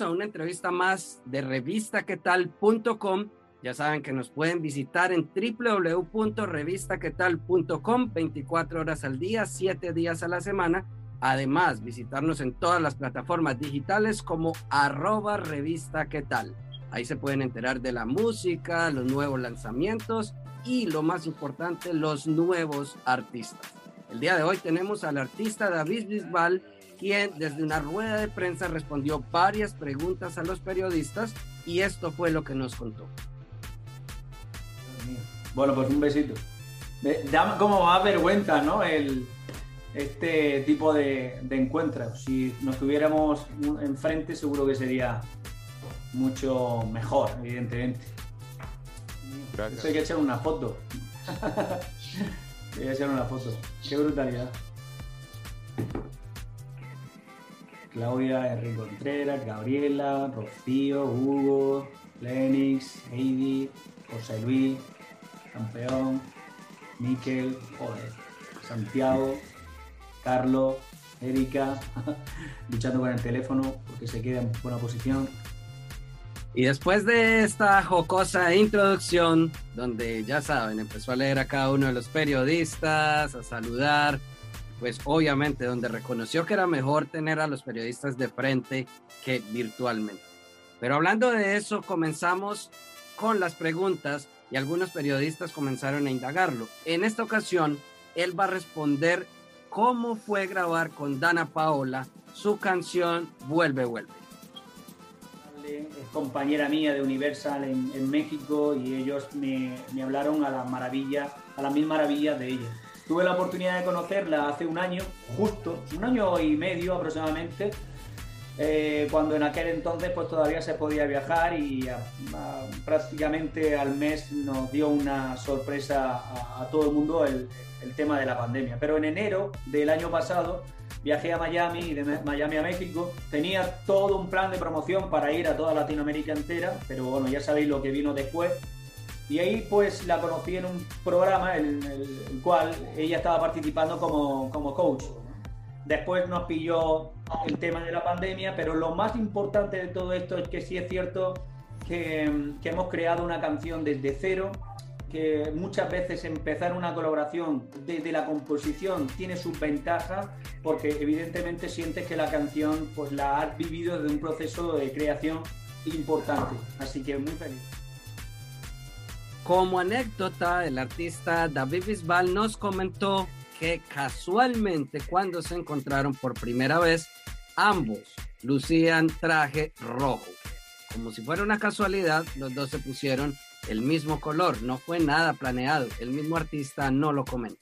A una entrevista más de revistaquetal.com. Ya saben que nos pueden visitar en www.revistaquetal.com 24 horas al día, 7 días a la semana. Además, visitarnos en todas las plataformas digitales como arroba revista tal. Ahí se pueden enterar de la música, los nuevos lanzamientos y lo más importante, los nuevos artistas. El día de hoy tenemos al artista David Bisbal, quien desde una rueda de prensa respondió varias preguntas a los periodistas y esto fue lo que nos contó. Bueno, pues un besito. Da como más vergüenza, ¿no? El, este tipo de, de, encuentros. Si nos tuviéramos enfrente, seguro que sería mucho mejor, evidentemente. Gracias. hay que echar una foto. hay que echar una foto. Qué brutalidad. Claudia, Enrique Contreras, Gabriela, Rocío, Hugo, Lenix, Heidi, José Luis, Campeón, Miquel, joder, Santiago, Carlos, Erika, luchando con el teléfono porque se queda en buena posición. Y después de esta jocosa introducción, donde ya saben, empezó a leer a cada uno de los periodistas, a saludar, pues obviamente donde reconoció que era mejor tener a los periodistas de frente que virtualmente. Pero hablando de eso, comenzamos con las preguntas y algunos periodistas comenzaron a indagarlo. En esta ocasión, él va a responder cómo fue grabar con Dana Paola su canción Vuelve, Vuelve. Compañera mía de Universal en, México y ellos me, hablaron a la maravilla, a las mil maravillas de ella. Tuve la oportunidad de conocerla hace un año, justo, un año y medio aproximadamente, eh, cuando en aquel entonces pues todavía se podía viajar y a, a, prácticamente al mes nos dio una sorpresa a, a todo el mundo el, el tema de la pandemia. Pero en enero del año pasado viajé a Miami y de Miami a México. Tenía todo un plan de promoción para ir a toda Latinoamérica entera, pero bueno, ya sabéis lo que vino después. Y ahí pues la conocí en un programa en el, cual ella estaba participando como, como coach. Después nos pilló el tema de la pandemia, pero lo más importante de todo esto es que sí es cierto que, que hemos creado una canción desde cero muchas veces empezar una colaboración desde la composición tiene sus ventajas porque evidentemente sientes que la canción pues la has vivido desde un proceso de creación importante. Así que muy feliz. Como anécdota, el artista David Bisbal nos comentó que casualmente cuando se encontraron por primera vez, ambos lucían traje rojo. Como si fuera una casualidad, los dos se pusieron el mismo color, no fue nada planeado, el mismo artista no lo comenta.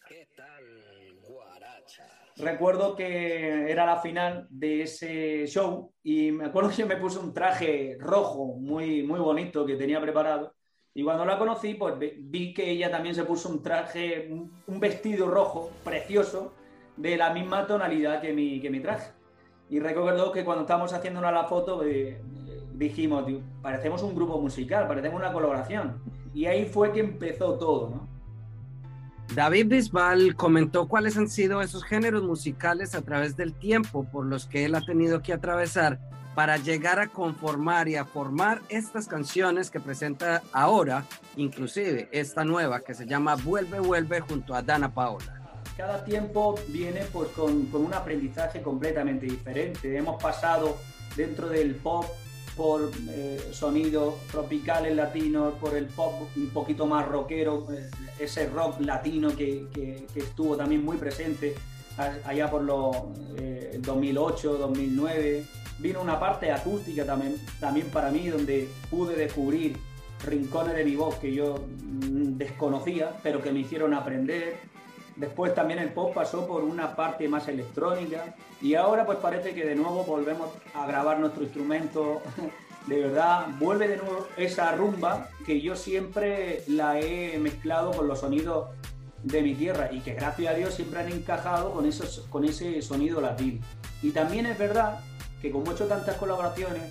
Recuerdo que era la final de ese show y me acuerdo que me puse un traje rojo muy, muy bonito que tenía preparado. Y cuando la conocí, pues vi que ella también se puso un traje, un vestido rojo precioso de la misma tonalidad que mi, que mi traje. Y recuerdo que cuando estábamos haciendo la foto, eh, dijimos, parecemos un grupo musical, parecemos una colaboración. Y ahí fue que empezó todo, ¿no? David Bisbal comentó cuáles han sido esos géneros musicales a través del tiempo por los que él ha tenido que atravesar para llegar a conformar y a formar estas canciones que presenta ahora, inclusive esta nueva que se llama Vuelve, Vuelve junto a Dana Paola. Cada tiempo viene pues con, con un aprendizaje completamente diferente. Hemos pasado dentro del pop por eh, sonidos tropicales latinos, por el pop un poquito más rockero, eh, ese rock latino que, que, que, estuvo también muy presente allá por los eh, 2008, 2009. Vino una parte acústica también, también para mí donde pude descubrir rincones de mi voz que yo mm, desconocía, pero que me hicieron aprender. Después también el pop pasó por una parte más electrónica y ahora pues parece que de nuevo volvemos a grabar nuestro instrumento. De verdad, vuelve de nuevo esa rumba que yo siempre la he mezclado con los sonidos de mi tierra y que gracias a Dios siempre han encajado con, esos, con ese sonido latino. Y también es verdad que como he hecho tantas colaboraciones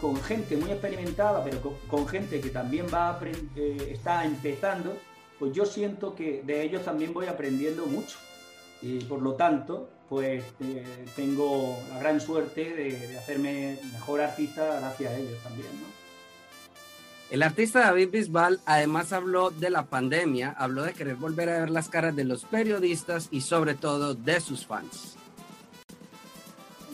con gente muy experimentada, pero con, gente que también va eh, está empezando, pues yo siento que de ellos también voy aprendiendo mucho. Y por lo tanto, pues eh, tengo la gran suerte de, hacerme mejor artista gracias a ellos también, El artista David Bisbal además habló de la pandemia, habló de querer volver a ver las caras de los periodistas y sobre todo de sus fans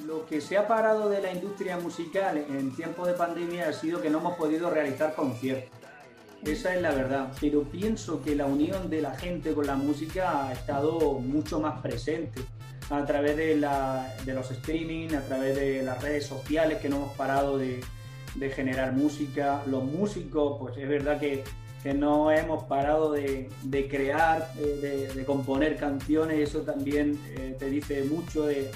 lo que se ha parado de la industria musical en tiempo de pandemia ha sido que no hemos podido realizar conciertos. Esa es la verdad. Pero pienso que la unión de la gente con la música ha estado mucho más presente a través de, los streaming, a través de las redes sociales que no hemos parado de, generar música. Los músicos, pues es verdad que, no hemos parado de, crear, eh, de, componer canciones. Eso también eh, te dice mucho de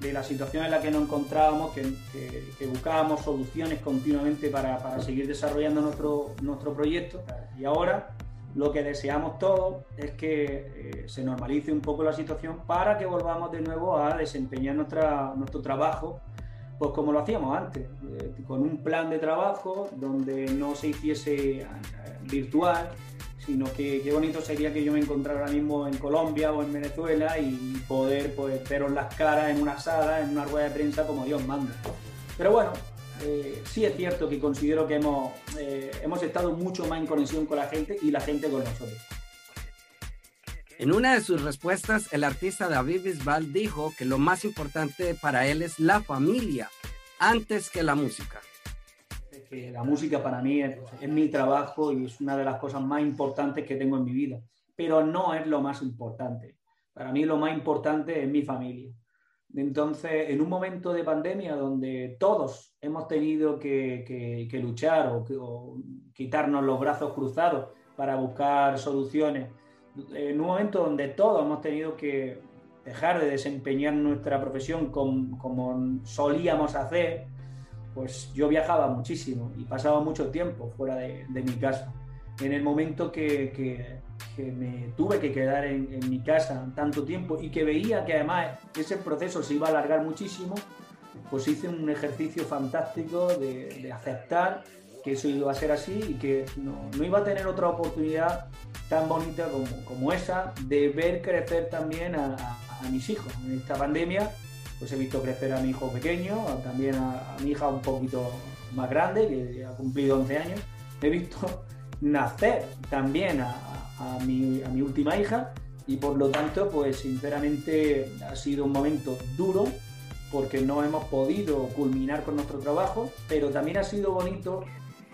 de la situación en la que nos encontrábamos, que, buscábamos soluciones continuamente para, seguir desarrollando nuestro, nuestro proyecto. Y ahora lo que deseamos todos es que eh, se normalice un poco la situación para que volvamos de nuevo a desempeñar nuestra, nuestro trabajo, pues como lo hacíamos antes, eh, con un plan de trabajo donde no se hiciese eh, virtual, sino que qué bonito sería que yo me encontrara ahora mismo en Colombia o en Venezuela y poder pues, veros las caras en una sala, en una rueda de prensa como Dios manda. Pero bueno, eh, sí es cierto que considero que hemos, eh, hemos estado mucho más en conexión con la gente y la gente con nosotros. En una de sus respuestas, el artista David Bisbal dijo que lo más importante para él es la familia antes que la música que la música para mí es, mi trabajo y es una de las cosas más importantes que tengo en mi vida, pero no es lo más importante. Para mí lo más importante es mi familia. Entonces, en un momento de pandemia donde todos hemos tenido que, luchar o, quitarnos los brazos cruzados para buscar soluciones, en un momento donde todos hemos tenido que dejar de desempeñar nuestra profesión como solíamos hacer, pues yo viajaba muchísimo y pasaba mucho tiempo fuera de, mi casa. En el momento que, me tuve que quedar en, mi casa tanto tiempo y que veía que además ese proceso se iba a alargar muchísimo, pues hice un ejercicio fantástico de, aceptar que eso iba a ser así y que no, iba a tener otra oportunidad tan bonita como, esa de ver crecer también a, a mis hijos. En esta pandemia pues he visto crecer a mi hijo pequeño, también a, mi hija un poquito más grande, que ha cumplido 11 años. He visto nacer también a, mi, a mi última hija y por lo tanto, pues sinceramente ha sido un momento duro porque no hemos podido culminar con nuestro trabajo, pero también ha sido bonito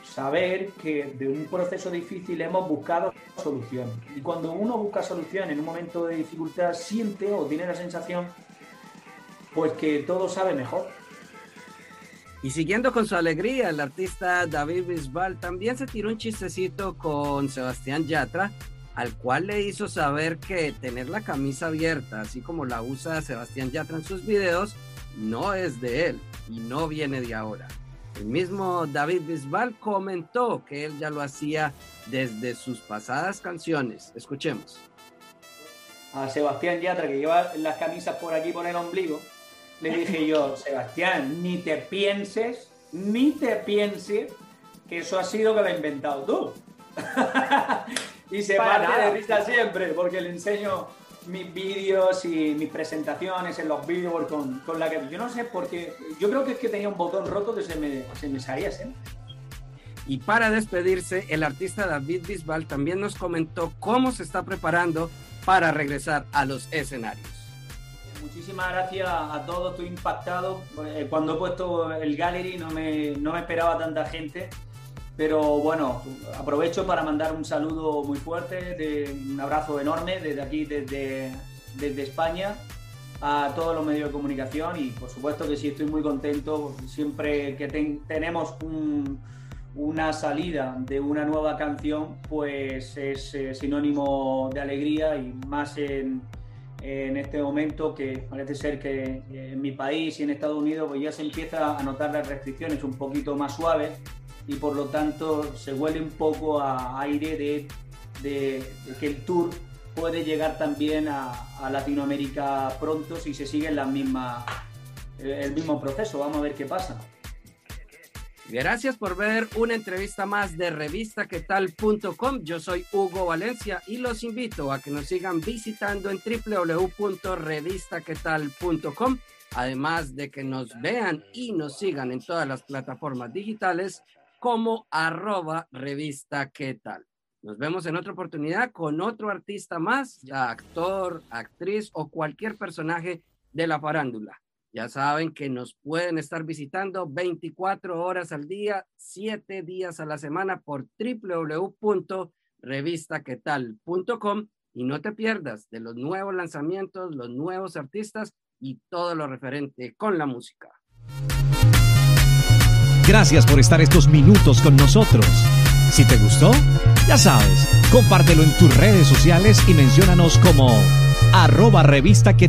saber que de un proceso difícil hemos buscado soluciones. Y cuando uno busca soluciones en un momento de dificultad, siente o tiene la sensación pues que todo sabe mejor. Y siguiendo con su alegría, el artista David Bisbal también se tiró un chistecito con Sebastián Yatra, al cual le hizo saber que tener la camisa abierta, así como la usa Sebastián Yatra en sus videos, no es de él y no viene de ahora. El mismo David Bisbal comentó que él ya lo hacía desde sus pasadas canciones. Escuchemos. A Sebastián Yatra, que lleva las camisas por aquí por el ombligo, le dije yo, Sebastián, ni te pienses, ni te pienses que eso ha sido que lo has inventado tú. y se parte de risa siempre, porque le enseño mis vídeos y mis presentaciones en los vídeos con, con, la que yo no sé por qué, yo creo que es que tenía un botón roto que se me, se me salía siempre. Y para despedirse, el artista David Bisbal también nos comentó cómo se está preparando para regresar a los escenarios muchísimas gracias a todos, estoy impactado. Eh, cuando he puesto el gallery no me, no me esperaba tanta gente, pero bueno, aprovecho para mandar un saludo muy fuerte, de, un abrazo enorme desde aquí, desde, desde España, a todos los medios de comunicación y por supuesto que sí estoy muy contento, siempre que tenemos un, una salida de una nueva canción pues es eh, sinónimo de alegría y más en, en, este momento que parece ser que en mi país y en Estados Unidos pues ya se empieza a notar las restricciones un poquito más suaves y por lo tanto se huele un poco a aire de, de, que el tour puede llegar también a, a, Latinoamérica pronto si se sigue la misma, el mismo proceso. Vamos a ver qué pasa. Gracias por ver una entrevista más de revistaquetal.com. Yo soy Hugo Valencia y los invito a que nos sigan visitando en www.revistaquetal.com. Además de que nos vean y nos sigan en todas las plataformas digitales como arroba revista. Nos vemos en otra oportunidad con otro artista más, ya actor, actriz o cualquier personaje de la farándula. Ya saben que nos pueden estar visitando 24 horas al día, 7 días a la semana por www.revistaquetal.com y no te pierdas de los nuevos lanzamientos, los nuevos artistas y todo lo referente con la música. Gracias por estar estos minutos con nosotros. Si te gustó, ya sabes, compártelo en tus redes sociales y menciónanos como arroba revista qué.